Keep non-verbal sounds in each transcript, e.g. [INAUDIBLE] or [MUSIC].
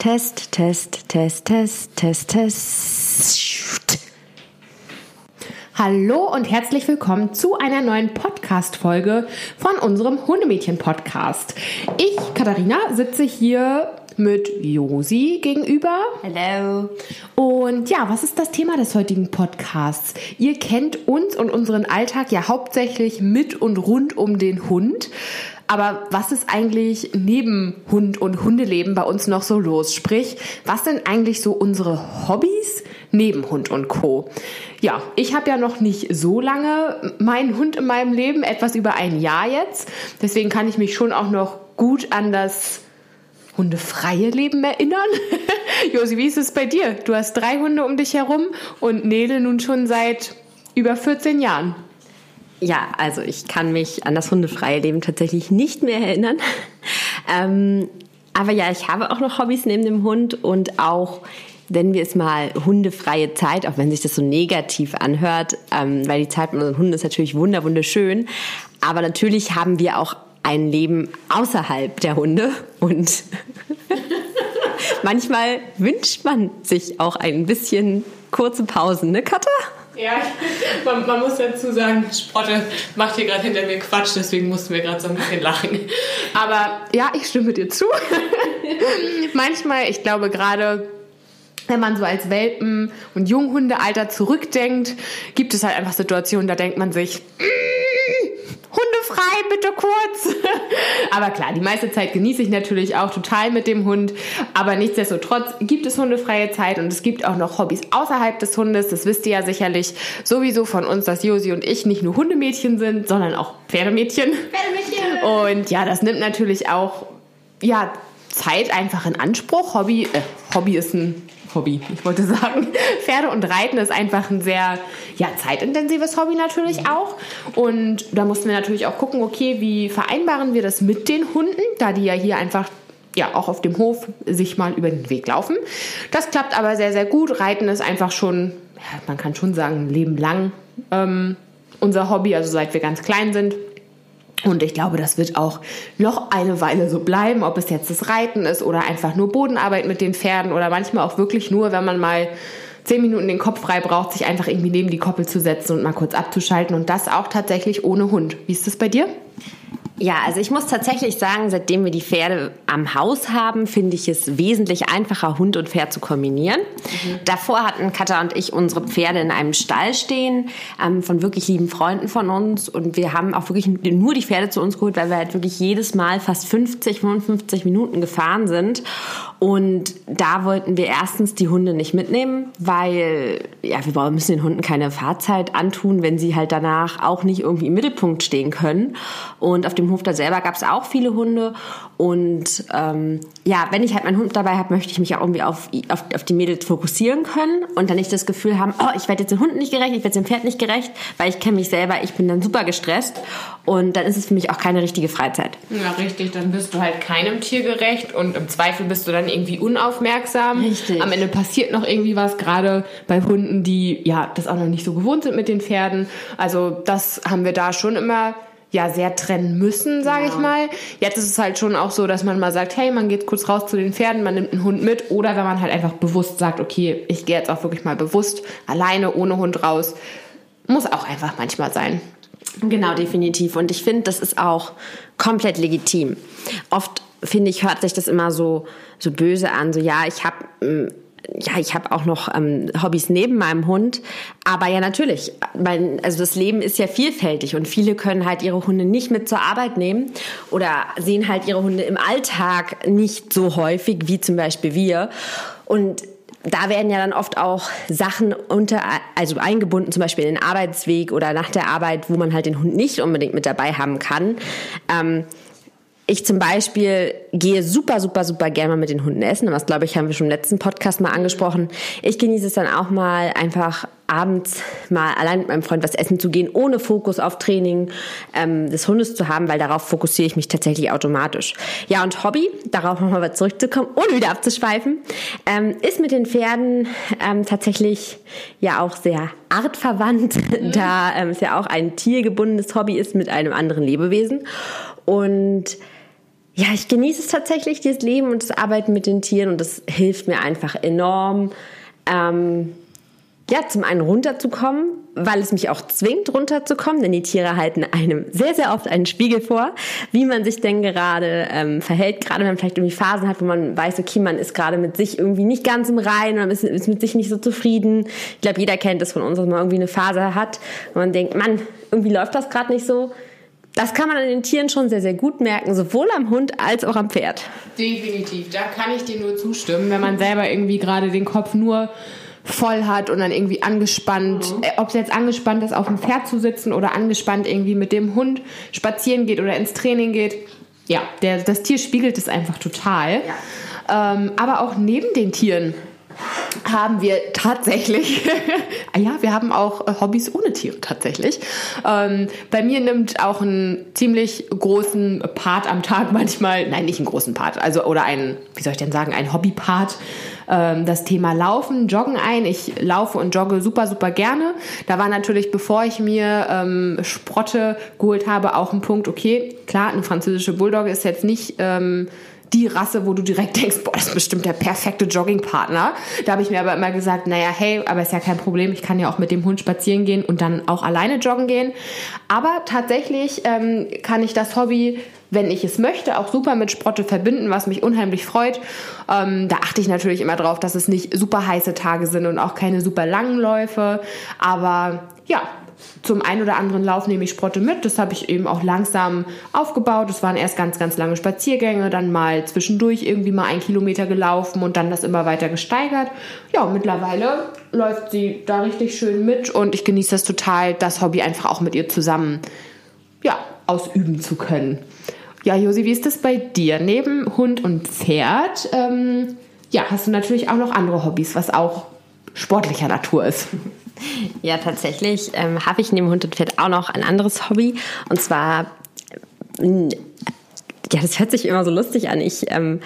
Test, Test, Test, Test, Test, Test. Hallo und herzlich willkommen zu einer neuen Podcast-Folge von unserem Hundemädchen-Podcast. Ich, Katharina, sitze hier mit Josi gegenüber. Hallo. Und ja, was ist das Thema des heutigen Podcasts? Ihr kennt uns und unseren Alltag ja hauptsächlich mit und rund um den Hund. Aber was ist eigentlich neben Hund und Hundeleben bei uns noch so los? Sprich, was sind eigentlich so unsere Hobbys neben Hund und Co? Ja, ich habe ja noch nicht so lange meinen Hund in meinem Leben, etwas über ein Jahr jetzt. Deswegen kann ich mich schon auch noch gut an das hundefreie Leben erinnern. [LAUGHS] Josi, wie ist es bei dir? Du hast drei Hunde um dich herum und Nele nun schon seit über 14 Jahren. Ja, also ich kann mich an das hundefreie Leben tatsächlich nicht mehr erinnern. [LAUGHS] Ähm, aber ja, ich habe auch noch Hobbys neben dem Hund und auch nennen wir es mal hundefreie Zeit, auch wenn sich das so negativ anhört, ähm, weil die Zeit mit unseren Hunden ist natürlich wunderschön. Aber natürlich haben wir auch ein Leben außerhalb der Hunde und [LAUGHS] manchmal wünscht man sich auch ein bisschen kurze Pausen, ne Katha? Ja, [LAUGHS] man, man, muss dazu sagen, Sprotte macht hier gerade hinter mir Quatsch, deswegen mussten wir gerade so ein bisschen lachen. Aber ja, ich stimme dir zu. [LAUGHS] Manchmal, ich glaube gerade wenn man so als Welpen- und Junghundealter zurückdenkt, gibt es halt einfach Situationen, da denkt man sich, mm, hundefrei, bitte kurz. [LAUGHS] aber klar, die meiste Zeit genieße ich natürlich auch total mit dem Hund. Aber nichtsdestotrotz gibt es hundefreie Zeit und es gibt auch noch Hobbys außerhalb des Hundes. Das wisst ihr ja sicherlich sowieso von uns, dass Josi und ich nicht nur Hundemädchen sind, sondern auch Pferdemädchen. Pferdemädchen. Und ja, das nimmt natürlich auch ja, Zeit einfach in Anspruch. Hobby, äh, Hobby ist ein Hobby. Ich wollte sagen, [LAUGHS] Pferde und Reiten ist einfach ein sehr ja, zeitintensives Hobby natürlich auch. Und da mussten wir natürlich auch gucken, okay, wie vereinbaren wir das mit den Hunden, da die ja hier einfach ja auch auf dem Hof sich mal über den Weg laufen. Das klappt aber sehr, sehr gut. Reiten ist einfach schon, ja, man kann schon sagen, ein Leben lang ähm, unser Hobby, also seit wir ganz klein sind. Und ich glaube, das wird auch noch eine Weile so bleiben, ob es jetzt das Reiten ist oder einfach nur Bodenarbeit mit den Pferden oder manchmal auch wirklich nur, wenn man mal zehn Minuten den Kopf frei braucht, sich einfach irgendwie neben die Koppel zu setzen und mal kurz abzuschalten und das auch tatsächlich ohne Hund. Wie ist das bei dir? Ja, also ich muss tatsächlich sagen, seitdem wir die Pferde am Haus haben, finde ich es wesentlich einfacher, Hund und Pferd zu kombinieren. Mhm. Davor hatten Katha und ich unsere Pferde in einem Stall stehen, ähm, von wirklich lieben Freunden von uns. Und wir haben auch wirklich nur die Pferde zu uns geholt, weil wir halt wirklich jedes Mal fast 50, 55 Minuten gefahren sind. Und da wollten wir erstens die Hunde nicht mitnehmen, weil ja, wir müssen den Hunden keine Fahrzeit antun, wenn sie halt danach auch nicht irgendwie im Mittelpunkt stehen können. Und auf dem Hof da selber gab es auch viele Hunde. Und ähm, ja, wenn ich halt meinen Hund dabei habe, möchte ich mich auch irgendwie auf, auf, auf die Mädels fokussieren können und dann nicht das Gefühl haben, oh, ich werde jetzt dem Hund nicht gerecht, ich werde dem Pferd nicht gerecht, weil ich kenne mich selber, ich bin dann super gestresst und dann ist es für mich auch keine richtige Freizeit. Ja, richtig, dann bist du halt keinem Tier gerecht und im Zweifel bist du dann irgendwie unaufmerksam. Richtig. Am Ende passiert noch irgendwie was, gerade bei Hunden, die ja das auch noch nicht so gewohnt sind mit den Pferden. Also das haben wir da schon immer ja sehr trennen müssen, sage ja. ich mal. Jetzt ist es halt schon auch so, dass man mal sagt, hey, man geht kurz raus zu den Pferden, man nimmt einen Hund mit oder wenn man halt einfach bewusst sagt, okay, ich gehe jetzt auch wirklich mal bewusst alleine ohne Hund raus, muss auch einfach manchmal sein. Genau, definitiv. Und ich finde, das ist auch komplett legitim. Oft finde ich, hört sich das immer so, so böse an, so ja, ich habe mm, ja, ich auch noch ähm, Hobbys neben meinem Hund. Aber ja, natürlich. Mein, also das Leben ist ja vielfältig und viele können halt ihre Hunde nicht mit zur Arbeit nehmen oder sehen halt ihre Hunde im Alltag nicht so häufig wie zum Beispiel wir. Und da werden ja dann oft auch Sachen unter, also eingebunden, zum Beispiel in den Arbeitsweg oder nach der Arbeit, wo man halt den Hund nicht unbedingt mit dabei haben kann. Ähm, ich zum Beispiel gehe super, super, super gerne mal mit den Hunden essen. Was glaube ich, haben wir schon im letzten Podcast mal angesprochen. Ich genieße es dann auch mal einfach abends mal allein mit meinem Freund was essen zu gehen, ohne Fokus auf Training ähm, des Hundes zu haben, weil darauf fokussiere ich mich tatsächlich automatisch. Ja, und Hobby, darauf nochmal zurückzukommen, [LAUGHS] ohne wieder abzuschweifen, ähm, ist mit den Pferden ähm, tatsächlich ja auch sehr artverwandt, [LAUGHS] mhm. da ähm, es ja auch ein tiergebundenes Hobby ist mit einem anderen Lebewesen. Und ja, ich genieße es tatsächlich, dieses Leben und das Arbeiten mit den Tieren und das hilft mir einfach enorm. Ähm, ja, zum einen runterzukommen, weil es mich auch zwingt, runterzukommen, denn die Tiere halten einem sehr, sehr oft einen Spiegel vor, wie man sich denn gerade ähm, verhält, gerade wenn man vielleicht irgendwie Phasen hat, wo man weiß, okay, man ist gerade mit sich irgendwie nicht ganz im Reinen oder ist, ist mit sich nicht so zufrieden. Ich glaube, jeder kennt es von uns, dass man irgendwie eine Phase hat, wo man denkt, Mann, irgendwie läuft das gerade nicht so. Das kann man an den Tieren schon sehr, sehr gut merken, sowohl am Hund als auch am Pferd. Definitiv, da kann ich dir nur zustimmen, wenn man selber irgendwie gerade den Kopf nur voll hat und dann irgendwie angespannt, mhm. äh, ob es jetzt angespannt ist, auf dem Pferd zu sitzen oder angespannt irgendwie mit dem Hund spazieren geht oder ins Training geht. Ja, der, das Tier spiegelt es einfach total. Ja. Ähm, aber auch neben den Tieren haben wir tatsächlich, [LAUGHS] ja, wir haben auch äh, Hobbys ohne Tiere tatsächlich. Ähm, bei mir nimmt auch einen ziemlich großen Part am Tag manchmal, nein, nicht einen großen Part, also oder ein, wie soll ich denn sagen, ein Hobbypart ähm, das Thema Laufen, Joggen ein. Ich laufe und jogge super, super gerne. Da war natürlich, bevor ich mir ähm, Sprotte geholt habe, auch ein Punkt, okay, klar, eine französische Bulldogge ist jetzt nicht... Ähm, die Rasse, wo du direkt denkst, boah, das ist bestimmt der perfekte Joggingpartner. Da habe ich mir aber immer gesagt, naja, hey, aber ist ja kein Problem, ich kann ja auch mit dem Hund spazieren gehen und dann auch alleine joggen gehen. Aber tatsächlich ähm, kann ich das Hobby, wenn ich es möchte, auch super mit Sprotte verbinden, was mich unheimlich freut. Ähm, da achte ich natürlich immer drauf, dass es nicht super heiße Tage sind und auch keine super langen Läufe. Aber ja, zum einen oder anderen Lauf nehme ich Sprotte mit. Das habe ich eben auch langsam aufgebaut. Das waren erst ganz, ganz lange Spaziergänge, dann mal zwischendurch irgendwie mal ein Kilometer gelaufen und dann das immer weiter gesteigert. Ja, mittlerweile läuft sie da richtig schön mit und ich genieße das total, das Hobby einfach auch mit ihr zusammen ja, ausüben zu können. Ja, Josi, wie ist das bei dir? Neben Hund und Pferd, ähm, ja, hast du natürlich auch noch andere Hobbys, was auch sportlicher Natur ist. [LAUGHS] Ja, tatsächlich ähm, habe ich neben Hund und Pferd auch noch ein anderes Hobby. Und zwar, äh, ja, das hört sich immer so lustig an. Ich ähm,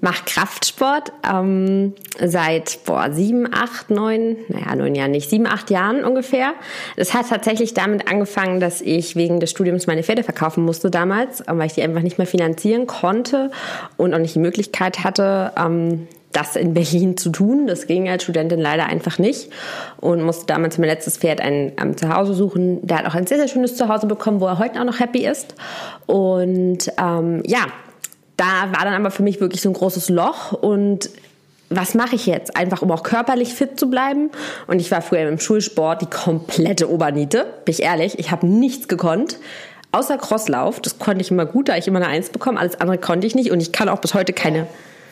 mache Kraftsport ähm, seit boah, sieben, acht, neun, naja, neun Jahren nicht, sieben, acht Jahren ungefähr. Das hat tatsächlich damit angefangen, dass ich wegen des Studiums meine Pferde verkaufen musste damals, weil ich die einfach nicht mehr finanzieren konnte und auch nicht die Möglichkeit hatte, ähm, das in Berlin zu tun. Das ging als Studentin leider einfach nicht und musste damals mein letztes Pferd ein ähm, Zuhause suchen. Der hat auch ein sehr, sehr schönes Zuhause bekommen, wo er heute auch noch happy ist. Und ähm, ja, da war dann aber für mich wirklich so ein großes Loch und was mache ich jetzt? Einfach, um auch körperlich fit zu bleiben. Und ich war früher im Schulsport die komplette Oberniete, bin ich ehrlich. Ich habe nichts gekonnt. Außer Crosslauf, das konnte ich immer gut, da ich immer eine Eins bekommen. Alles andere konnte ich nicht und ich kann auch bis heute keine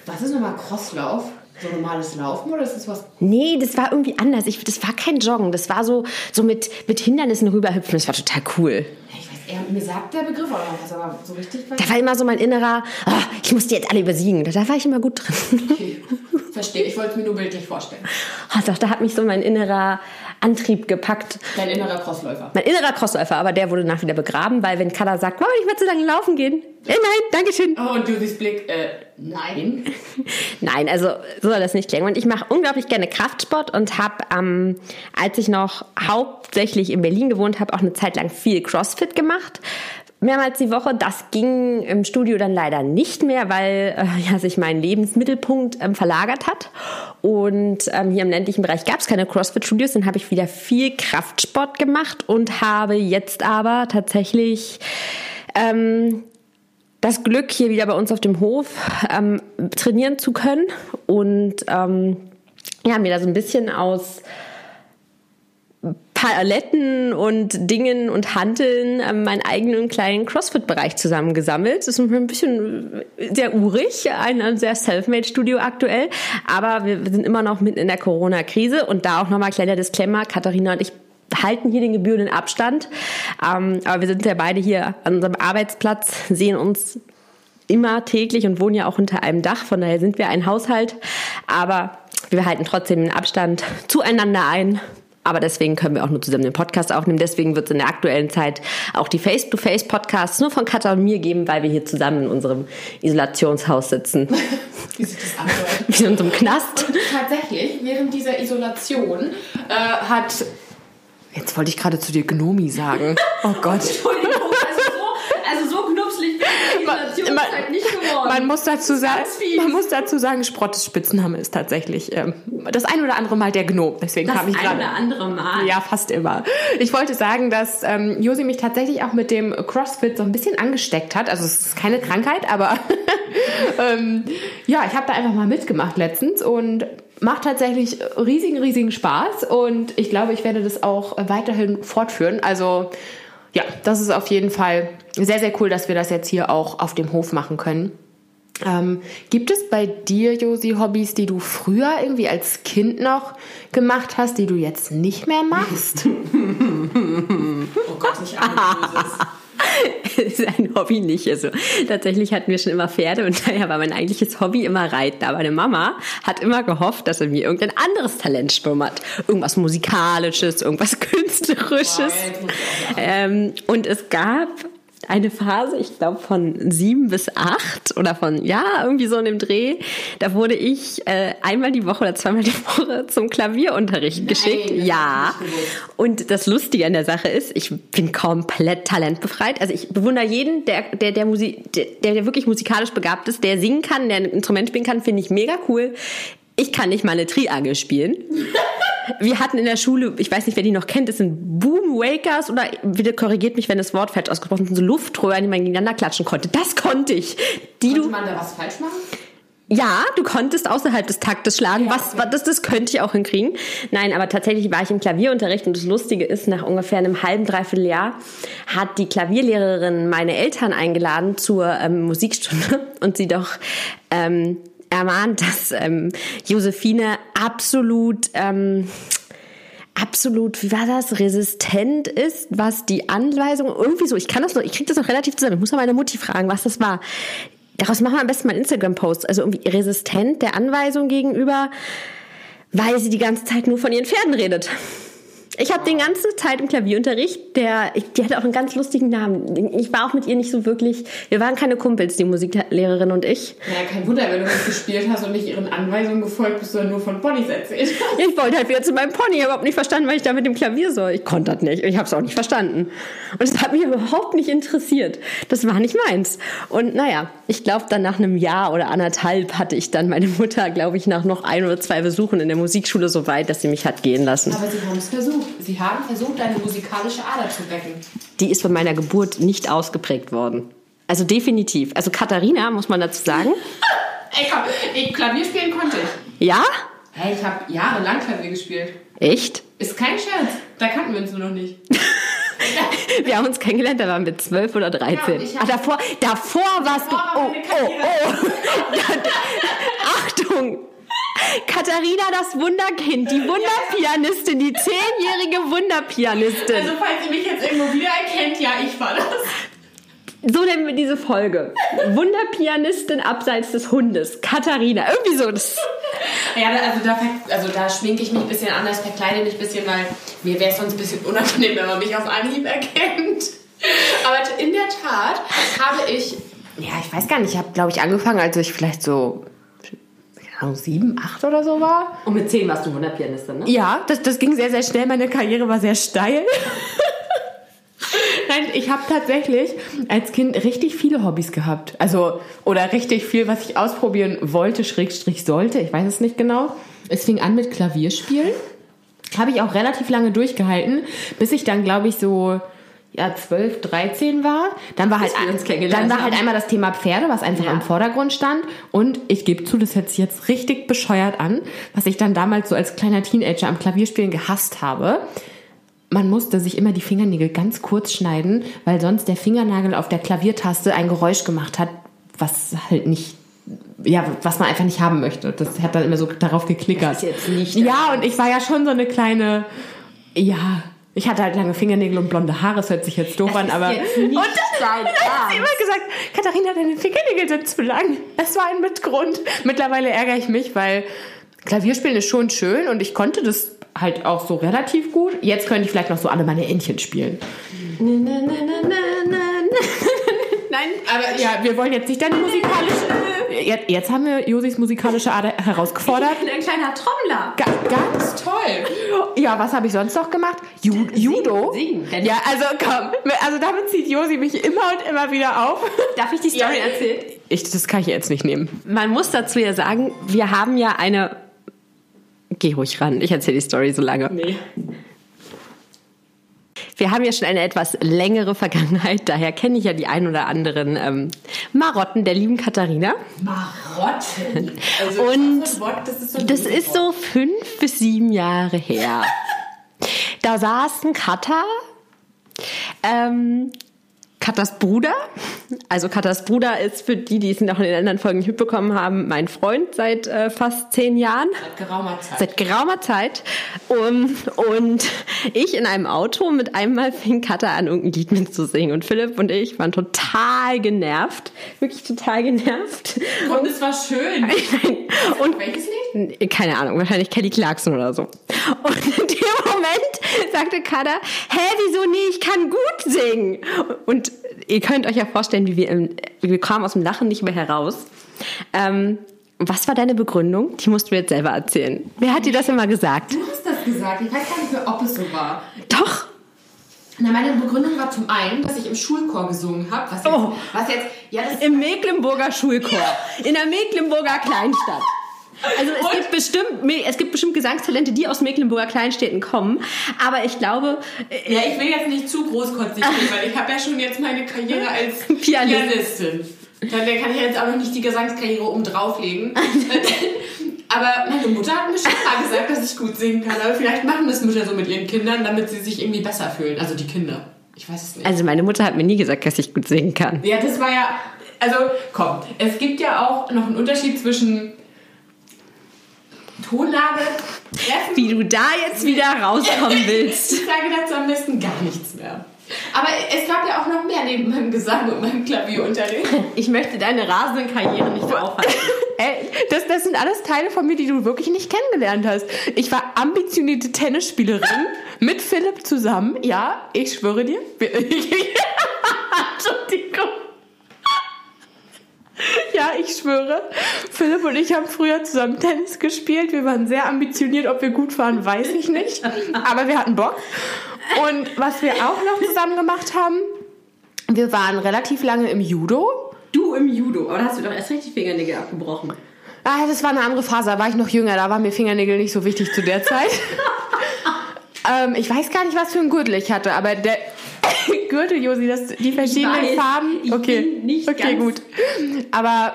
was ist nochmal Crosslauf? So normales Laufen oder ist das was? Nee, das war irgendwie anders. Ich, das war kein Joggen. Das war so, so mit, mit Hindernissen rüberhüpfen. Das war total cool. Ich weiß, er, mir sagt der Begriff aber was, aber so richtig. Da war immer so mein innerer, oh, ich muss die jetzt alle übersiegen. Da, da war ich immer gut drin. Okay, verstehe. Ich wollte es mir nur bildlich vorstellen. Oh, doch, da hat mich so mein innerer Antrieb gepackt. Dein innerer Crossläufer. Mein innerer Crossläufer, aber der wurde nach wieder begraben, weil wenn Kada sagt, wollen wir nicht mehr zu lange laufen gehen? Nein, danke schön. Oh, und du siehst Blick, äh, nein. [LAUGHS] nein, also so soll das nicht klingen. Und ich mache unglaublich gerne Kraftsport und habe, ähm, als ich noch hauptsächlich in Berlin gewohnt habe, auch eine Zeit lang viel Crossfit gemacht mehrmals die Woche. Das ging im Studio dann leider nicht mehr, weil äh, ja, sich mein Lebensmittelpunkt ähm, verlagert hat. Und ähm, hier im ländlichen Bereich gab es keine CrossFit-Studios. Dann habe ich wieder viel Kraftsport gemacht und habe jetzt aber tatsächlich ähm, das Glück, hier wieder bei uns auf dem Hof ähm, trainieren zu können. Und ähm, ja, mir da so ein bisschen aus Paletten und Dingen und Hanteln äh, meinen eigenen kleinen CrossFit-Bereich zusammengesammelt. Das ist ein bisschen sehr urig, ein sehr Selfmade-Studio aktuell, aber wir sind immer noch mitten in der Corona-Krise. Und da auch nochmal kleiner Disclaimer, Katharina und ich halten hier den gebührenden Abstand, ähm, aber wir sind ja beide hier an unserem Arbeitsplatz, sehen uns immer täglich und wohnen ja auch unter einem Dach, von daher sind wir ein Haushalt, aber wir halten trotzdem den Abstand zueinander ein aber deswegen können wir auch nur zusammen den Podcast aufnehmen. Deswegen wird es in der aktuellen Zeit auch die Face-to-Face-Podcasts nur von Katha und mir geben, weil wir hier zusammen in unserem Isolationshaus sitzen. [LAUGHS] Wie sich das anhört. [LAUGHS] Wie in unserem Knast. Und tatsächlich, während dieser Isolation äh, hat... Jetzt wollte ich gerade zu dir Gnomi sagen. Oh Gott. Entschuldigung, also so, also so knupslig bin ich Isolation man, halt nicht geworden. Man muss dazu sagen, man muss dazu sagen, Sprottes Spitzname ist tatsächlich ähm, das ein oder andere Mal der Gnom. Deswegen das kam ich gerade. Das ein oder andere Mal. Ja, fast immer. Ich wollte sagen, dass ähm, Josi mich tatsächlich auch mit dem CrossFit so ein bisschen angesteckt hat. Also es ist keine Krankheit, aber [LAUGHS] ähm, ja, ich habe da einfach mal mitgemacht letztens und macht tatsächlich riesigen, riesigen Spaß und ich glaube, ich werde das auch weiterhin fortführen. Also ja, das ist auf jeden Fall sehr, sehr cool, dass wir das jetzt hier auch auf dem Hof machen können. Ähm, gibt es bei dir, Josi, Hobbys, die du früher irgendwie als Kind noch gemacht hast, die du jetzt nicht mehr machst? [LAUGHS] oh Gott, nicht alles [LAUGHS] [LAUGHS] ist ein Hobby nicht. Also tatsächlich hatten wir schon immer Pferde und daher war mein eigentliches Hobby immer Reiten. Aber meine Mama hat immer gehofft, dass er mir irgendein anderes Talent schwimmert. Irgendwas Musikalisches, irgendwas [LAUGHS] Künstlerisches. Ähm, und es gab eine Phase, ich glaube von sieben bis acht oder von, ja, irgendwie so in dem Dreh. Da wurde ich äh, einmal die Woche oder zweimal die [LAUGHS] Woche zum Klavierunterricht Nein, geschickt. Ja. Und das Lustige an der Sache ist, ich bin komplett talentbefreit. Also ich bewundere jeden, der, der, der, Musik, der, der wirklich musikalisch begabt ist, der singen kann, der ein Instrument spielen kann, finde ich mega cool. Ich kann nicht mal eine Triangel spielen. Wir hatten in der Schule, ich weiß nicht, wer die noch kennt, das sind Boomwakers oder bitte korrigiert mich, wenn das Wort falsch ausgesprochen ist, so Luftröhren, die man gegeneinander klatschen konnte. Das konnte ich. Die konnte du, man da was falsch machen? Ja, du konntest außerhalb des Taktes schlagen. Ja, was, okay. das, das könnte ich auch hinkriegen. Nein, aber tatsächlich war ich im Klavierunterricht und das Lustige ist, nach ungefähr einem halben, dreiviertel Jahr hat die Klavierlehrerin meine Eltern eingeladen zur ähm, Musikstunde [LAUGHS] und sie doch ähm, ermahnt, dass ähm, Josephine absolut ähm, absolut, wie war das, resistent ist, was die Anweisung, irgendwie so, ich kann das noch, ich kriege das noch relativ zusammen, ich muss mal meine Mutti fragen, was das war. Daraus machen wir am besten mal Instagram-Post, also irgendwie resistent der Anweisung gegenüber, weil sie die ganze Zeit nur von ihren Pferden redet. Ich habe die ganze Zeit im Klavierunterricht, der, die hatte auch einen ganz lustigen Namen. Ich war auch mit ihr nicht so wirklich, wir waren keine Kumpels, die Musiklehrerin und ich. Ja, kein Wunder, wenn du nicht gespielt hast und nicht ihren Anweisungen gefolgt bist, sondern nur von Ponys erzählt hast. Ich wollte halt wieder zu meinem Pony, überhaupt nicht verstanden, was ich da mit dem Klavier soll. Ich konnte das nicht, ich habe es auch nicht verstanden. Und es hat mich überhaupt nicht interessiert. Das war nicht meins. Und naja, ich glaube, dann nach einem Jahr oder anderthalb hatte ich dann meine Mutter, glaube ich, nach noch ein oder zwei Besuchen in der Musikschule so weit, dass sie mich hat gehen lassen. Aber sie haben es versucht. Sie haben versucht, deine musikalische Ader zu wecken. Die ist von meiner Geburt nicht ausgeprägt worden. Also definitiv. Also Katharina, muss man dazu sagen. [LAUGHS] Ey, komm, ich, Klavier spielen konnte ich. Ja? Hey, ich habe jahrelang Klavier gespielt. Echt? Ist kein Scherz. Da kannten wir uns nur noch nicht. [LAUGHS] wir haben uns kennengelernt, da waren wir zwölf oder dreizehn. Ja, ah, davor, davor warst du. Oh, oh, oh. [LAUGHS] Achtung! Katharina, das Wunderkind, die Wunderpianistin, die zehnjährige Wunderpianistin. Also, falls ihr mich jetzt irgendwo wiedererkennt, ja, ich war das. So nennen wir diese Folge. Wunderpianistin abseits des Hundes. Katharina. Irgendwie so. Das ja, also da, also da schminke ich mich ein bisschen anders, verkleide mich ein bisschen, weil mir wäre es sonst ein bisschen unangenehm, wenn man mich auf Anhieb erkennt. Aber in der Tat habe ich. Ja, ich weiß gar nicht. Ich habe, glaube ich, angefangen, als ich vielleicht so sieben, acht oder so war. Und mit zehn warst du Wunderpianistin, ne? Ja, das, das ging sehr, sehr schnell. Meine Karriere war sehr steil. [LAUGHS] Nein, ich habe tatsächlich als Kind richtig viele Hobbys gehabt. Also, oder richtig viel, was ich ausprobieren wollte, Schrägstrich sollte. Ich weiß es nicht genau. Es fing an mit Klavierspielen. Habe ich auch relativ lange durchgehalten, bis ich dann, glaube ich, so ja, 12, 13 war. Dann war, halt, dann war halt einmal das Thema Pferde, was einfach ja. im Vordergrund stand. Und ich gebe zu, das hört sich jetzt richtig bescheuert an, was ich dann damals so als kleiner Teenager am Klavierspielen gehasst habe. Man musste sich immer die Fingernägel ganz kurz schneiden, weil sonst der Fingernagel auf der Klaviertaste ein Geräusch gemacht hat, was halt nicht ja, was man einfach nicht haben möchte. Das hat dann immer so darauf geklickert. Das ist jetzt nicht ja, und ich war ja schon so eine kleine, ja, ich hatte halt lange Fingernägel und blonde Haare, das hört sich jetzt doof das an, aber. Und dann, dann hat sie immer gesagt, Katharina, deine Fingernägel sind zu lang. Das war ein Mitgrund. Mittlerweile ärgere ich mich, weil Klavierspielen ist schon schön und ich konnte das halt auch so relativ gut. Jetzt könnte ich vielleicht noch so alle meine Entchen spielen. Nein, aber ja, wir wollen jetzt nicht deine musikalische. Jetzt, jetzt haben wir Josis musikalische Ader herausgefordert. Ich bin ein kleiner Trommler. Ga ganz toll. Ja, was habe ich sonst noch gemacht? Ju Judo? Singen. Ja, also komm. Also damit zieht Josi mich immer und immer wieder auf. Darf ich die Story erzählen? Ich, das kann ich jetzt nicht nehmen. Man muss dazu ja sagen, wir haben ja eine. Geh ruhig ran, ich erzähle die Story so lange. Nee. Wir haben ja schon eine etwas längere Vergangenheit, daher kenne ich ja die ein oder anderen ähm, Marotten der lieben Katharina. Marotten. [LAUGHS] Also Und das Wort, das ist so Das ist so fünf bis sieben Jahre her. [LAUGHS] Da saß ein Katter, ähm, Katas Bruder. Also Katas Bruder ist für die, die es noch in den anderen Folgen nicht mitbekommen haben, mein Freund seit äh, fast zehn Jahren. Seit geraumer Zeit. Seit geraumer Zeit. Um, und ich in einem Auto mit einmal fing Katha an, irgendein Lied mitzusingen. Und Philipp und ich waren total genervt. Wirklich total genervt. Und es war schön. [LAUGHS] Und Welches Lied? keine Ahnung, wahrscheinlich Kelly Clarkson oder so. Und in dem Moment Kada, hä, wieso nee, ich kann gut singen. Und ihr könnt euch ja vorstellen, wie wir, im, wir kamen aus dem Lachen nicht mehr heraus. Ähm, was war deine Begründung? Die musst du jetzt selber erzählen. Wer hat dir das immer gesagt? Du hast das gesagt. Ich weiß gar nicht mehr, ob es so war. Doch. Na, meine Begründung war zum einen, dass ich im Schulchor gesungen habe. Was, jetzt- Oh. was jetzt, ja, Im Mecklenburger Schulchor. In der Mecklenburger Kleinstadt. Also es Und? gibt bestimmt, es gibt bestimmt Gesangstalente, die aus Mecklenburger Kleinstädten kommen. Aber ich glaube, äh, Ja, ich will jetzt nicht zu großkotzig gehen, weil ich habe ja schon jetzt meine Karriere als [LAUGHS] Pianistin. Pianistin. Dann kann ich jetzt auch noch nicht die Gesangskarriere oben drauflegen. [LAUGHS] aber meine Mutter hat mir schon mal gesagt, dass ich gut singen kann. Aber vielleicht machen das Mütter so mit ihren Kindern, damit sie sich irgendwie besser fühlen. Also die Kinder. Ich weiß es nicht. Also meine Mutter hat mir nie gesagt, dass ich gut singen kann. Ja, das war ja. Also, komm, es gibt ja auch noch einen Unterschied zwischen Tonlage, Treffen. Wie du da jetzt wieder rauskommen [LAUGHS] willst. Ich sage dazu am besten gar nichts mehr. Aber es gab ja auch noch mehr neben meinem Gesang und meinem Klavierunterricht. [LAUGHS] Ich möchte deine rasende Karriere nicht aufhalten. Ey, [LAUGHS] das, das sind alles Teile von mir, die du wirklich nicht kennengelernt hast. Ich war ambitionierte Tennisspielerin mit Philipp zusammen. Ja, ich schwöre dir. Wir- Entschuldigung. Ja, ich schwöre. Philipp und ich haben früher zusammen Tennis gespielt. Wir waren sehr ambitioniert. Ob wir gut waren, weiß ich nicht. Aber wir hatten Bock. Und was wir auch noch zusammen gemacht haben, wir waren relativ lange im Judo. Du im Judo, aber da hast du doch erst richtig Fingernägel abgebrochen. Ah, das war eine andere Phase, da war ich noch jünger, da waren mir Fingernägel nicht so wichtig zu der Zeit. [LAUGHS] ähm, ich weiß gar nicht, was für ein Gürtel ich hatte, aber der [LAUGHS] Gürtel, Josi, das, die verschiedenen weiß, Farben. ich okay, bin nicht okay, gut. Aber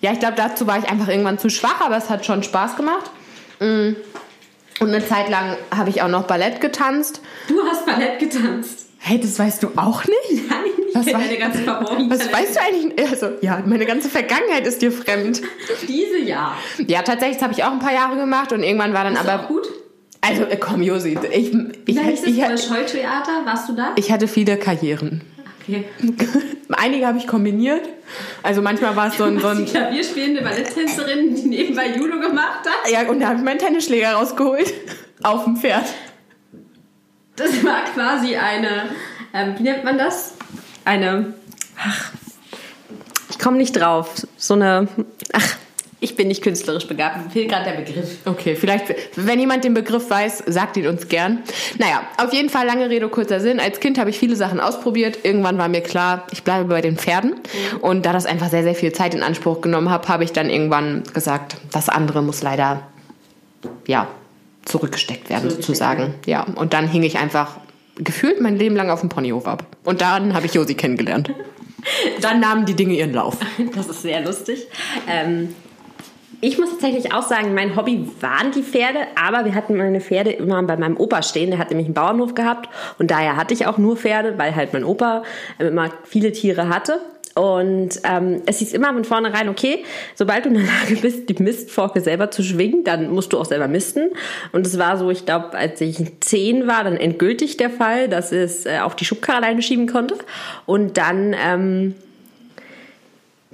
ja, ich glaube, dazu war ich einfach irgendwann zu schwach, aber es hat schon Spaß gemacht. Mm. Und eine Zeit lang habe ich auch noch Ballett getanzt. Du hast Ballett getanzt. Hey, das weißt du auch nicht? Nein, ich Was deine ganze verborgenen Was weißt du eigentlich? Also, ja, meine ganze Vergangenheit ist dir fremd. [LAUGHS] Diese Jahr. Ja, tatsächlich, das habe ich auch ein paar Jahre gemacht und irgendwann war dann Ist aber. auch gut? Also, äh, komm, Josi, ich, ich, Wie heißt es? ich, Ich, Scheutheater? Warst du da? ich hatte viele Karrieren. Okay. [LAUGHS] Einige habe ich kombiniert. Also manchmal war es so ein, so Die ein [LAUGHS] Klavierspielende Balletttänzerin, die nebenbei Judo gemacht hat. ja, und da habe ich meinen Tennisschläger rausgeholt. [LAUGHS] Auf dem Pferd. Das war quasi eine, ähm, wie nennt man das? Eine, ach, ich komme nicht drauf. So eine, ach, ich bin nicht künstlerisch begabt. Mir fehlt gerade der Begriff. Okay, vielleicht, wenn jemand den Begriff weiß, sagt ihn uns gern. Naja, auf jeden Fall lange Rede, kurzer Sinn. Als Kind habe ich viele Sachen ausprobiert. Irgendwann war mir klar, ich bleibe bei den Pferden. Und da das einfach sehr, sehr viel Zeit in Anspruch genommen habe, habe ich dann irgendwann gesagt, das andere muss leider, ja, zurückgesteckt werden, Zurückgesteckt sozusagen. Ja, und dann hing ich einfach gefühlt mein Leben lang auf dem Ponyhof ab. Und dann habe ich Josi kennengelernt. [LAUGHS] Dann nahmen die Dinge ihren Lauf. Das ist sehr lustig. Ähm, ich muss tatsächlich auch sagen, mein Hobby waren die Pferde, aber wir hatten meine Pferde immer bei meinem Opa stehen. Der hat nämlich einen Bauernhof gehabt und daher hatte ich auch nur Pferde, weil halt mein Opa ähm, immer viele Tiere hatte. Und ähm, es hieß immer von vornherein, okay, sobald du in der Lage bist, die Mistforke selber zu schwingen, dann musst du auch selber misten. Und es war so, ich glaube, als ich zehn war, dann endgültig der Fall, dass es äh, auf die Schubkarre alleine schieben konnte. Und dann... Ähm,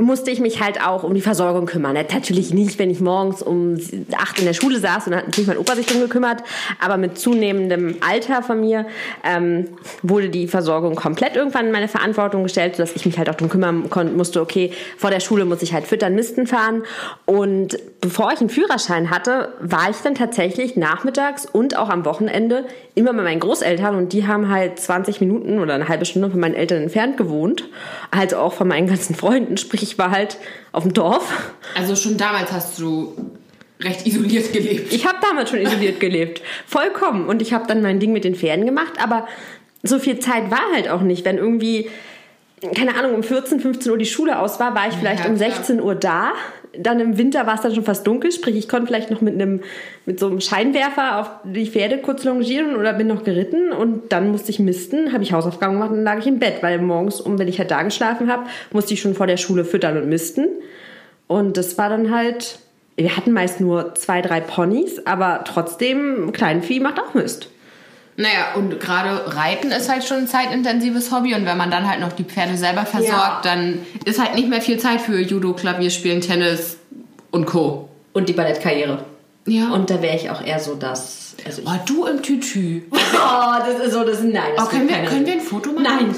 musste ich mich halt auch um die Versorgung kümmern. Natürlich nicht, wenn ich morgens um acht in der Schule saß und hat natürlich mein Opa sich drum gekümmert, aber mit zunehmendem Alter von mir ähm, wurde die Versorgung komplett irgendwann in meine Verantwortung gestellt, sodass ich mich halt auch drum kümmern musste, okay, vor der Schule muss ich halt füttern, Misten fahren und bevor ich einen Führerschein hatte, war ich dann tatsächlich nachmittags und auch am Wochenende immer bei meinen Großeltern und die haben halt 20 Minuten oder eine halbe Stunde von meinen Eltern entfernt gewohnt, also auch von meinen ganzen Freunden, sprich ich war halt auf dem Dorf. Also schon damals hast du recht isoliert [LAUGHS] gelebt. Ich habe damals schon isoliert [LAUGHS] gelebt, vollkommen. Und ich habe dann mein Ding mit den Pferden gemacht, aber so viel Zeit war halt auch nicht, wenn irgendwie keine Ahnung, um 14, 15 Uhr die Schule aus war, war ich vielleicht ja, um 16 Uhr da dann im Winter war es dann schon fast dunkel, sprich ich konnte vielleicht noch mit einem mit so einem Scheinwerfer auf die Pferde kurz longieren oder bin noch geritten und dann musste ich misten, habe ich Hausaufgaben gemacht und dann lag ich im Bett, weil morgens, um wenn ich halt da geschlafen habe, musste ich schon vor der Schule füttern und misten und das war dann halt, wir hatten meist nur zwei, drei Ponys, aber trotzdem Kleinvieh macht auch Mist. Naja, und gerade Reiten ist halt schon ein zeitintensives Hobby und wenn man dann halt noch die Pferde selber versorgt, ja. dann ist halt nicht mehr viel Zeit für Judo, Klavierspielen, Tennis und Co. Und die Ballettkarriere. Ja. Und da wäre ich auch eher so das. Also oh, du im Tütü. oh, das ist so, das nein. Das oh, können, wir, können wir ein Foto machen? Nein.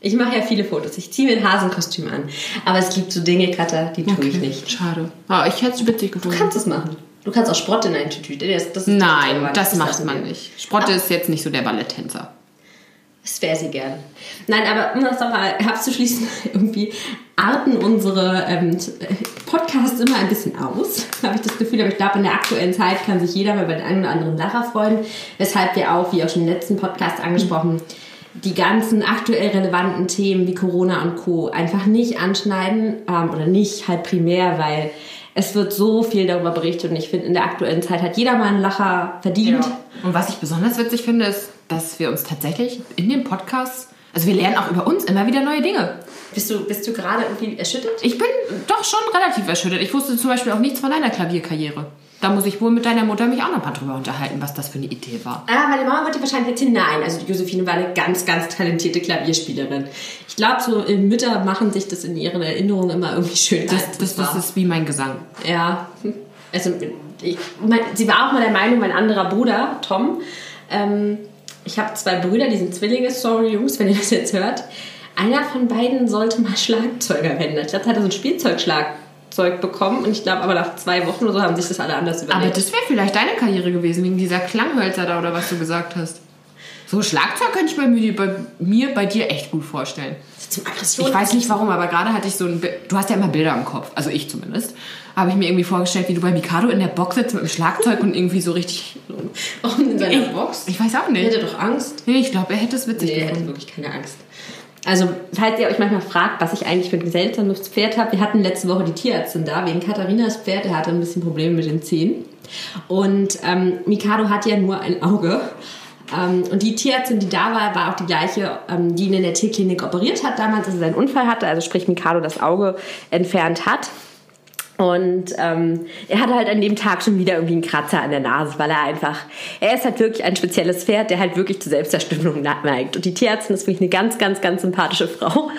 Ich mache ja viele Fotos. Ich ziehe mir ein Hasenkostüm an. Aber es gibt so Dinge, Katha, die tue okay. ich nicht. Schade. Oh, ich hätte es witzig gefunden. Du kannst es machen. Du kannst auch Sprotte in ein Tütü. Das, das Nein, das, das macht man nicht. Sprotte ah. ist jetzt nicht so der Balletttänzer. Das wäre sie gern. Nein, aber um das nochmal abzuschließen, [LAUGHS] irgendwie arten unsere ähm, Podcasts immer ein bisschen aus, [LAUGHS] habe ich das Gefühl. Aber ich glaube, in der aktuellen Zeit kann sich jeder mal bei den einen oder anderen Lacher freuen. Weshalb wir auch, wie auch schon im letzten Podcast angesprochen, die ganzen aktuell relevanten Themen wie Corona und Co. einfach nicht anschneiden ähm, oder nicht halt primär, weil es wird so viel darüber berichtet und ich finde, in der aktuellen Zeit hat jeder mal einen Lacher verdient. Ja. Und was ich besonders witzig finde, ist, dass wir uns tatsächlich in dem Podcast, also wir lernen auch über uns immer wieder neue Dinge. Bist du, bist du gerade irgendwie erschüttert? Ich bin doch schon relativ erschüttert. Ich wusste zum Beispiel auch nichts von deiner Klavierkarriere. Da muss ich wohl mit deiner Mutter mich auch noch mal drüber unterhalten, was das für eine Idee war. Ah, meine Mama dir wahrscheinlich erzählen, nein. Also Josephine war eine ganz, ganz talentierte Klavierspielerin. Ich glaube, so Mütter machen sich das in ihren Erinnerungen immer irgendwie schön. Das, das, das, ist wie mein Gesang. Ja. Also, ich, mein, sie war auch mal der Meinung, mein anderer Bruder, Tom, ähm, ich habe zwei Brüder, die sind Zwillinge, sorry Jungs, wenn ihr das jetzt hört. Einer von beiden sollte mal Schlagzeuger werden. Ich glaube, er hatte so ein Spielzeugschlag Zeug bekommen und ich glaube aber nach zwei Wochen oder so haben sich das alle anders überlegt. Aber das wäre vielleicht deine Karriere gewesen, wegen dieser Klanghölzer da oder was du gesagt hast. So Schlagzeug könnte ich bei mir, bei mir, bei dir echt gut vorstellen. Ich weiß nicht warum, aber gerade hatte ich so ein. Du hast ja immer Bilder im Kopf, also ich zumindest. Habe ich mir irgendwie vorgestellt, wie du bei Mikado in der Box sitzt mit dem Schlagzeug und irgendwie so richtig. [LAUGHS] Warum in seiner Box? Ich weiß auch nicht. Er hätte doch Angst. Nee, ich glaube, er hätte es witzig nee, gefunden. Er hätte wirklich keine Angst. Also, falls ihr euch manchmal fragt, was ich eigentlich für ein seltsames Pferd habe, wir hatten letzte Woche die Tierärztin da, wegen Katharinas Pferd, der hatte ein bisschen Probleme mit den Zähnen. Und ähm, Mikado hat ja nur ein Auge. Ähm, und die Tierärztin, die da war, war auch die gleiche, ähm, die ihn in der Tierklinik operiert hat damals, als er seinen Unfall hatte, also sprich Mikado das Auge entfernt hat. Und ähm, er hatte halt an dem Tag schon wieder irgendwie einen Kratzer an der Nase, weil er einfach, er ist halt wirklich ein spezielles Pferd, der halt wirklich zur Selbstzerstörung neigt. Und die Tierärztin ist wirklich eine ganz, ganz, ganz sympathische Frau.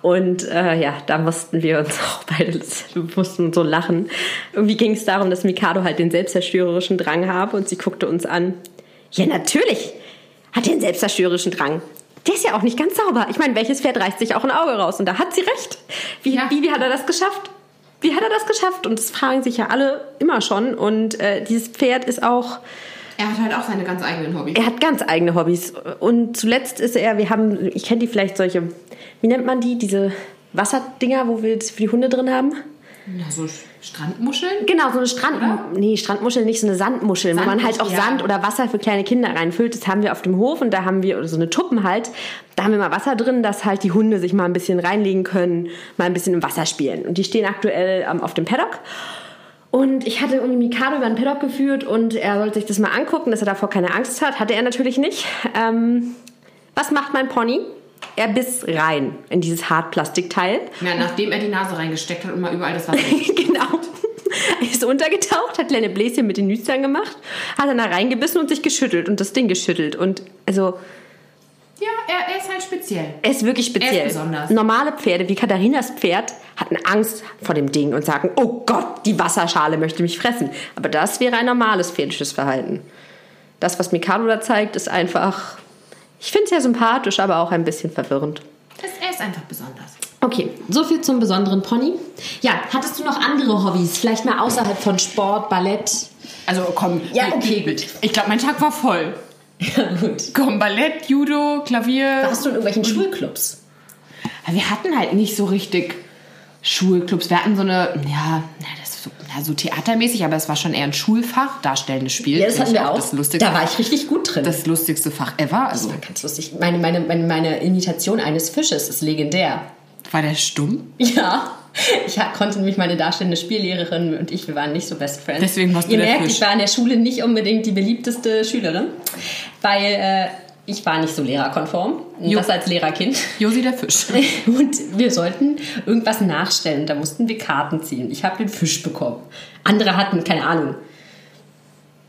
Und äh, ja, da mussten wir uns auch beide, [LAUGHS] mussten so lachen. Irgendwie ging es darum, dass Mikado halt den selbstzerstörerischen Drang habe und sie guckte uns an. Ja, natürlich hat er einen selbstzerstörerischen Drang. Der ist ja auch nicht ganz sauber. Ich meine, welches Pferd reißt sich auch ein Auge raus? Und da hat sie recht. Wie, ja. wie, wie hat er das geschafft? Wie hat er das geschafft? Und das fragen sich ja alle immer schon. Und äh, dieses Pferd ist auch. Er hat halt auch seine ganz eigenen Hobbys. Er hat ganz eigene Hobbys. Und zuletzt ist er, wir haben, ich kenne die vielleicht solche, wie nennt man die? Diese Wasserdinger, wo wir das für die Hunde drin haben? Ja, so Strandmuscheln? Genau, so eine Strand... Nee, Strandmuscheln nicht, so eine Sandmuschel, wo man halt auch ja. Sand oder Wasser für kleine Kinder reinfüllt. Das haben wir auf dem Hof und da haben wir so eine Tuppen halt. Da haben wir mal Wasser drin, dass halt die Hunde sich mal ein bisschen reinlegen können, mal ein bisschen im Wasser spielen. Und die stehen aktuell ähm, auf dem Paddock. Und ich hatte irgendwie Mikado über den Paddock geführt und er sollte sich das mal angucken, dass er davor keine Angst hat. Hatte er natürlich nicht. Ähm, was macht mein Pony? Er biss rein in dieses Hartplastikteil. Ja, nachdem er die Nase reingesteckt hat und mal überall das Wasser. [LAUGHS] genau. Er ist untergetaucht, hat kleine Bläschen mit den Nüstern gemacht, hat dann da reingebissen und sich geschüttelt und das Ding geschüttelt. Und also, Ja, er, er ist halt speziell. Er ist wirklich speziell. Er ist besonders. Normale Pferde, wie Katharinas Pferd, hatten Angst vor dem Ding und sagen, oh Gott, die Wasserschale möchte mich fressen. Aber das wäre ein normales pferdisches Verhalten. Das, was Mikado da zeigt, ist einfach, ich finde es ja sympathisch, aber auch ein bisschen verwirrend. Das, er ist einfach besonders. Okay, so viel zum besonderen Pony. Ja, hattest du noch andere Hobbys? Vielleicht mal außerhalb von Sport, Ballett? Also komm. Ja, okay, gut. Ich glaube, mein Tag war voll. Ja, gut. Komm, Ballett, Judo, Klavier. Warst du in irgendwelchen Schulclubs? Wir hatten halt nicht so richtig Schulclubs. Wir hatten so eine, ja, na, das ist so, ja, so theatermäßig, aber es war schon eher ein Schulfach, darstellendes Spiel. Ja, das hatten wir auch. Das lustigste, da war ich richtig gut drin. das lustigste Fach ever. Also, war ganz lustig. Meine, meine, meine, meine Imitation eines Fisches ist legendär. war der stumm? Ja. Ich konnte nämlich meine darstellende Spiellehrerin und ich, wir waren nicht so Best Friends. Deswegen warst du Ihr merkt, ich war in der Schule nicht unbedingt die beliebteste Schülerin, weil äh, ich war nicht so lehrerkonform. Jo. Das als Lehrerkind. Josi der Fisch. [LAUGHS] Und wir sollten irgendwas nachstellen. Da mussten wir Karten ziehen. Ich habe den Fisch bekommen. Andere hatten, keine Ahnung,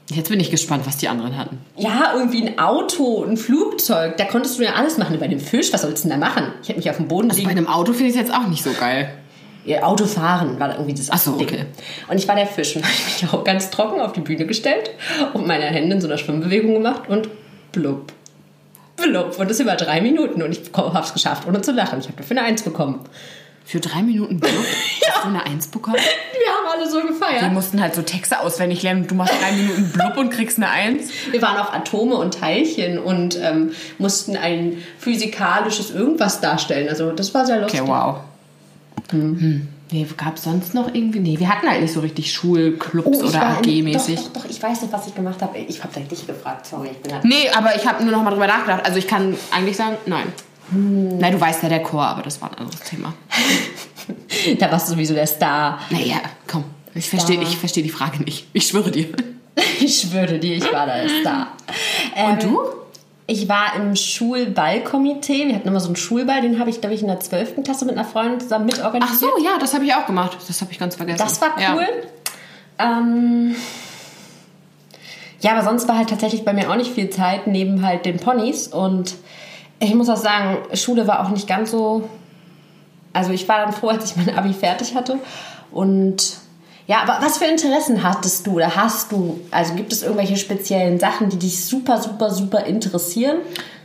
Jetzt bin ich gespannt, was die anderen hatten. ja, irgendwie ein Auto, ein Flugzeug. Da konntest du ja alles machen. Bei dem Fisch, was sollst du denn da machen? Ich hätte mich auf dem Boden Bei liegen. einem Auto finde ich es jetzt auch nicht so geil. Ja, Autofahren war da irgendwie das Ach so, Ding. okay. Und ich war der Fisch [LAUGHS] und habe mich auch ganz trocken auf die Bühne gestellt und meine Hände in so einer Schwimmbewegung gemacht und blub. Blub. Und das über drei Minuten und ich habe es geschafft, ohne zu lachen. Ich habe dafür eine Eins bekommen. Für drei Minuten Blub [LAUGHS] hast du eine Eins bekommen? Wir haben alle so Wir gefeiert. mussten halt so Texte auswendig lernen. Du machst drei Minuten Blub und kriegst eine Eins. Wir waren auf Atome und Teilchen und ähm, mussten ein physikalisches irgendwas darstellen. Also das war sehr lustig. Okay, wow. Hm. Nee, gab es sonst noch irgendwie? Nee, wir hatten halt nicht so richtig Schulclubs Oh, oder AG-mäßig. Doch, doch, doch, ich weiß nicht, was ich gemacht habe. Ich habe dich gefragt, sorry. Ich bin halt Nee, aber ich habe nur noch mal drüber nachgedacht. Also ich kann eigentlich sagen, nein. Hm. Nein, du weißt ja der Chor, aber das war ein anderes Thema. [LAUGHS] da warst du sowieso der Star. Naja, komm. Ich verstehe versteh die Frage nicht. Ich schwöre dir. [LAUGHS] Ich schwöre dir, ich war da der Star. Ähm, Und du? Ich war im Schulballkomitee. Wir hatten immer so einen Schulball, den habe ich, glaube ich, in der 12. Klasse mit einer Freundin zusammen Ach mitorganisiert. so, ja, das habe ich auch gemacht. Das habe ich ganz vergessen. Das war cool. Ja. Ähm, ja, aber sonst war halt tatsächlich bei mir auch nicht viel Zeit neben halt den Ponys. Und ich muss auch sagen, Schule war auch nicht ganz so. Also ich war dann froh, als ich mein Abi fertig hatte. Und ja, aber was für Interessen hattest du oder hast du? Also gibt es irgendwelche speziellen Sachen, die dich super, super, super interessieren?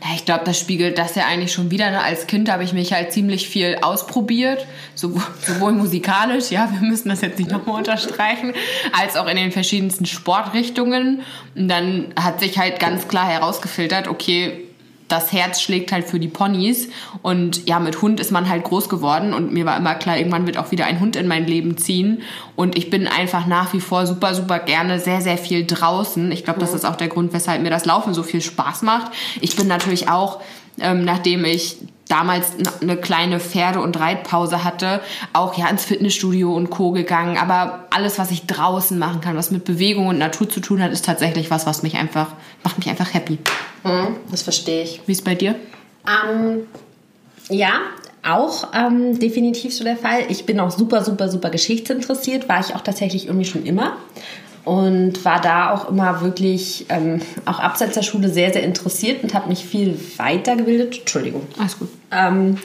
Ja, ich glaube, das spiegelt das ja eigentlich schon wieder. Ne? Als Kind habe ich mich halt ziemlich viel ausprobiert, sowohl, [LAUGHS] sowohl musikalisch, ja, wir müssen das jetzt nicht nochmal unterstreichen, als auch in den verschiedensten Sportrichtungen. Und dann hat sich halt ganz klar herausgefiltert, okay, das Herz schlägt halt für die Ponys und ja, mit Hund ist man halt groß geworden und mir war immer klar, irgendwann wird auch wieder ein Hund in mein Leben ziehen und ich bin einfach nach wie vor super, super gerne sehr, sehr viel draußen. Ich glaube, das ist auch der Grund, weshalb mir das Laufen so viel Spaß macht. Ich bin natürlich auch, ähm, nachdem ich damals eine kleine Pferde- und Reitpause hatte, auch ja ins Fitnessstudio und Co. gegangen. Aber alles, was ich draußen machen kann, was mit Bewegung und Natur zu tun hat, ist tatsächlich was, was mich einfach, macht mich einfach happy. Hm, das verstehe ich. Wie ist bei dir? Ähm, ja, auch ähm, definitiv so der Fall. Ich bin auch super, super, super geschichtsinteressiert. War ich auch tatsächlich irgendwie schon immer. Und war da auch immer wirklich, ähm, auch abseits der Schule, sehr, sehr interessiert und habe mich viel weitergebildet. Entschuldigung. Alles gut. Ähm,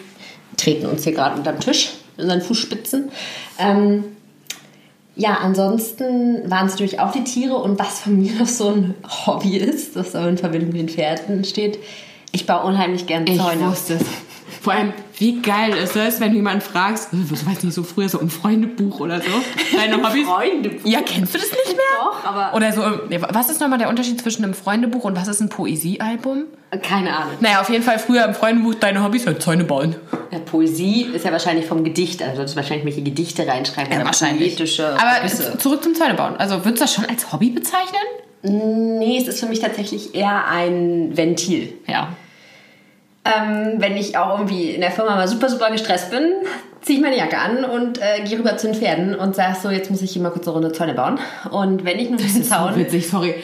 treten uns hier gerade unterm Tisch, in seinen Fußspitzen. Ähm, ja, ansonsten waren es natürlich auch die Tiere und was von mir [LAUGHS] noch so ein Hobby ist, das aber in Verbindung mit den Pferden steht. Ich baue unheimlich gern Ich Zäune. wusste es. Vor allem, wie geil ist es, wenn du jemanden fragst, äh, was weiß nicht, so früher so ein Freundebuch oder so. Deine Hobbys. Freundebuch? Ja, kennst du das nicht mehr? Doch, aber- Oder so, nee, was ist nochmal der Unterschied zwischen einem Freundebuch und was ist ein Poesiealbum? Keine Ahnung. Naja, auf jeden Fall früher im Freundebuch deine Hobbys halt Zäune bauen. Ja, Poesie ist ja wahrscheinlich vom Gedicht, also solltest du wahrscheinlich welche Gedichte reinschreiben. oder poetische Aber Güsse. z- zurück zum Zäune bauen. Also würdest du das schon als Hobby bezeichnen? Nee, es ist für mich tatsächlich eher ein Ventil. Ja. Ähm, wenn ich auch irgendwie in der Firma mal super, super gestresst bin, ziehe ich meine Jacke an und äh, gehe rüber zu den Pferden und sage so, jetzt muss ich hier mal kurz eine Runde Zäune bauen. Und wenn ich nur diesen Zaun Witzig, sorry.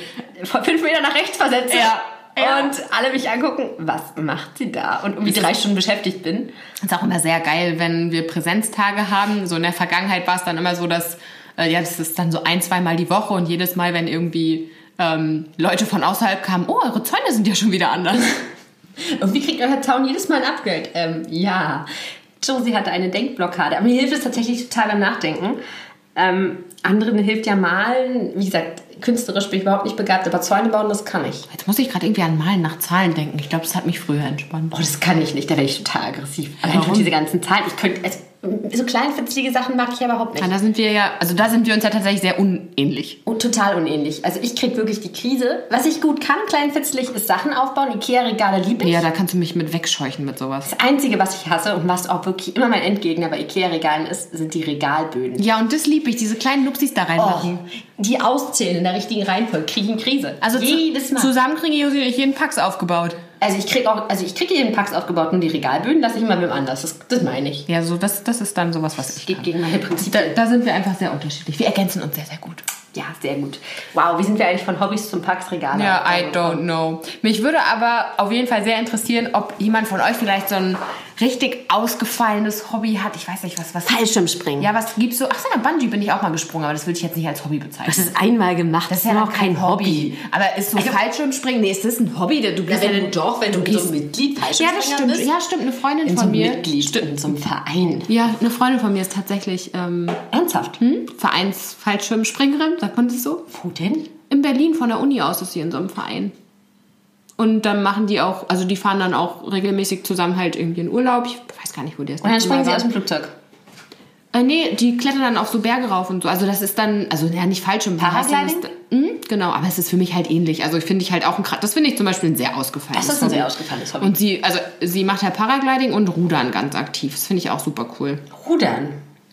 fünf Meter nach rechts versetze Ja, ja. und alle mich angucken, was macht sie da? Und irgendwie drei Stunden beschäftigt bin. ist auch immer sehr geil, wenn wir Präsenztage haben. So in der Vergangenheit war es dann immer so, dass äh, ja, das ist dann so ein, zweimal die Woche und jedes Mal, wenn irgendwie ähm, Leute von außerhalb kamen, oh, eure Zäune sind ja schon wieder anders. [LAUGHS] Irgendwie kriegt euer Zaun jedes Mal ein Upgrade. Ähm, ja. Josie hatte eine Denkblockade. Aber mir hilft es tatsächlich total beim Nachdenken. Ähm, anderen hilft ja malen. Wie gesagt, künstlerisch bin ich überhaupt nicht begabt, aber Zäune bauen, das kann ich. Jetzt muss ich gerade irgendwie an Malen nach Zahlen denken. Ich glaube, das hat mich früher entspannt. Oh, das kann ich nicht, da werde ich total aggressiv. Allein durch diese ganzen Zahlen. Ich könnte, also, so kleinfitzelige Sachen mag ich ja überhaupt nicht. Ja, da sind wir ja, also da sind wir uns ja tatsächlich sehr unähnlich. Und total unähnlich. Also ich kriege wirklich die Krise. Was ich gut kann, kleinfitzelig, ist Sachen aufbauen. Ikea-Regale liebe ich. Ja, da kannst du mich mit wegscheuchen mit sowas. Das Einzige, was ich hasse und was auch wirklich immer mein Endgegner bei Ikea-Regalen ist, sind die Regalböden. Ja, und das liebe ich, diese kleinen Lupsis da Oh, reinmachen. die auszählen in der richtigen Reihenfolge, kriege ich eine Krise. Also jedes Mal. zusammen kriege ich Josi und ich jeden Pax aufgebaut. Also ich kriege auch, also ich kriege jeden Pax aufgebaut, nur die Regalböden lasse ich immer wem anders. Das, das meine ich. Ja, so das, das ist dann sowas, was ich Geht kann. gegen meine Da, Prinzipien. da sind wir einfach sehr unterschiedlich. Wir ergänzen uns sehr, sehr gut. Ja, sehr gut. Wow, wie sind wir eigentlich von Hobbys zum Pax-Regal? Ja, I don't know. Mich würde aber auf jeden Fall sehr interessieren, ob jemand von euch vielleicht so ein richtig ausgefallenes Hobby hat. Ich weiß nicht, was... was Fallschirmspringen. ja, was gibt's so? Ach, mal, Bungee bin ich auch mal gesprungen, aber das will ich jetzt nicht als Hobby bezeichnen. Das ist einmal gemacht. Das ist ja noch kein Hobby. Aber ist so Also- Fallschirmspringen, nee, ist das ein Hobby? Du bist Ja, ja, wenn, doch, wenn du, gehst- so ein Mitglied ja, das Fallschirmspringer stimmt. bist. Ja, stimmt. Eine Freundin in so von einem mir... Mitglied, in so einem Verein. Ja, eine Freundin von mir ist tatsächlich ähm, Ernsthaft? hm, Vereinsfallschirmspringerin, sagt man das so? Wo denn? In Berlin von der Uni aus ist sie in so einem Verein. Und dann machen die auch, also die fahren dann auch regelmäßig zusammen halt irgendwie in Urlaub. Ich weiß gar nicht, wo die das Und dann springen sie aus dem Flugzeug. Äh, nee, die klettern dann auf so Berge rauf und so. Also das ist dann, also ja, nicht Fallschirm. Paragliding? Das, mhm, genau, aber es ist für mich halt ähnlich. Also ich finde ich halt auch ein, das finde ich zum Beispiel ein sehr ausgefallenes Das ist ein Hobby. sehr ausgefallenes Hobby. Und sie, also sie macht ja Paragliding und Rudern ganz aktiv. Das finde ich auch super cool. Rudern.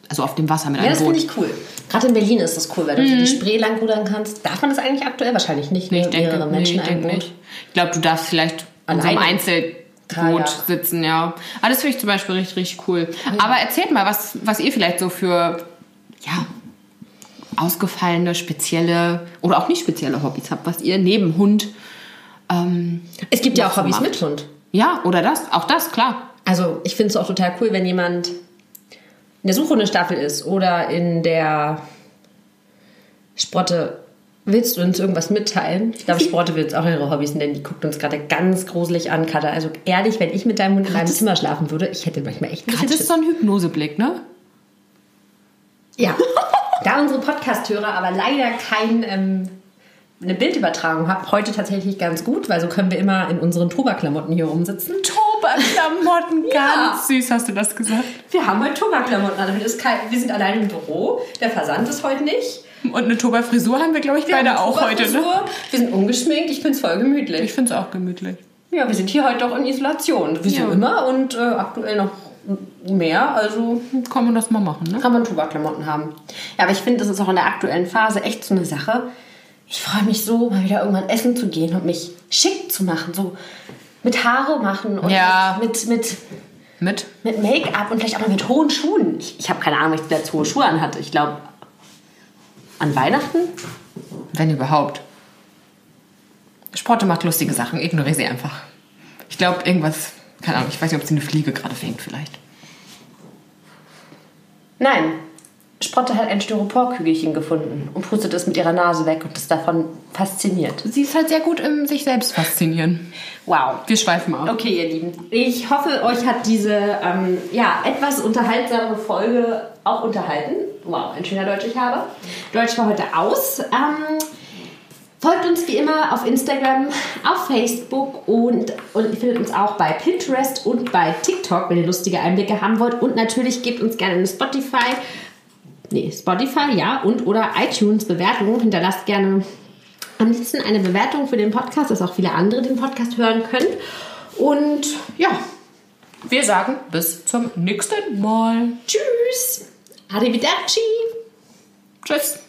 Also auf dem Wasser mit Ja, einem das Boot. finde ich cool. Gerade in Berlin ist das cool, weil du die Spree lang rudern kannst. Darf man das eigentlich aktuell? Wahrscheinlich nicht. Nee, ne? ich denke, Mehrere nee, Menschen ich denke nicht. Ich glaube, du darfst vielleicht so einem? Einzelboot Ah, ja. sitzen, ja. Aber das finde ich zum Beispiel richtig, richtig cool. Aber erzählt mal, was, was ihr vielleicht so für, ja, ausgefallene, spezielle oder auch nicht spezielle Hobbys habt, was ihr neben Hund, ähm, Es gibt ja auch Hobbys machst. mit Hund. ja, oder das, auch das, klar. Also ich finde es auch total cool, wenn jemand in der Suchhundestaffel ist oder in der Sprotte. Willst du uns irgendwas mitteilen? Ich glaube, Sprotte will jetzt auch ihre Hobbys nennen. Die guckt uns gerade ganz gruselig an, Katha. Also ehrlich, wenn ich mit deinem Hund in einem Zimmer schlafen würde, ich hätte manchmal echt Das ist so ein Hypnoseblick, ne? Ja. Da unsere Podcast-Hörer aber leider kein, ähm, eine Bildübertragung haben, heute tatsächlich ganz gut, weil so können wir immer in unseren Toba-Klamotten hier rumsitzen. Toba-Klamotten, Ja. ganz süß hast du das gesagt. Wir haben heute an. Heute kein, wir sind allein im Büro. Der Versand ist heute nicht. Und eine Toba-Frisur haben wir, glaube ich, Wir beide auch heute, ne? Wir sind ungeschminkt. Ich finde es voll gemütlich. Ich finde es auch gemütlich. Ja, wir sind hier heute doch in Isolation. Wie so Ja. immer und äh, aktuell noch mehr. Also Kann man das mal machen, ne? kann man Toba-Klamotten haben. Ja, aber ich finde, das ist auch in der aktuellen Phase echt so eine Sache. Ich freue mich so, mal wieder irgendwann essen zu gehen und mich schick zu machen. So mit Haare machen und Ja. mit, mit, Mit? mit Make-up und vielleicht auch noch mit hohen Schuhen. Ich, ich habe keine Ahnung, was ich letzte hohe Schuhe anhatte. Ich glaube, an Weihnachten? Wenn überhaupt. Sprotte macht lustige Sachen, ignoriere sie einfach. Ich glaube, irgendwas, keine Ahnung, ich weiß nicht, ob sie eine Fliege gerade fängt, vielleicht. Nein. Sprotte hat ein Styroporkügelchen gefunden und pustet es mit ihrer Nase weg und ist davon fasziniert. Sie ist halt sehr gut im sich selbst faszinieren. Wow. Wir schweifen ab. Okay, ihr Lieben. Ich hoffe, euch hat diese ähm, ja, etwas unterhaltsame Folge auch unterhalten. Wow, ein schöner Deutsch ich habe. Deutsch war heute aus. Ähm, folgt uns wie immer auf Instagram, auf Facebook und, und ihr findet uns auch bei Pinterest und bei TikTok, wenn ihr lustige Einblicke haben wollt. Und natürlich gebt uns gerne eine Spotify, nee, Spotify, ja, und oder iTunes Bewertung. Hinterlasst gerne am liebsten eine Bewertung für den Podcast, dass auch viele andere den Podcast hören können. Und ja, Wir sagen bis zum nächsten Mal. tschüss. Arrivederci. Tschüss.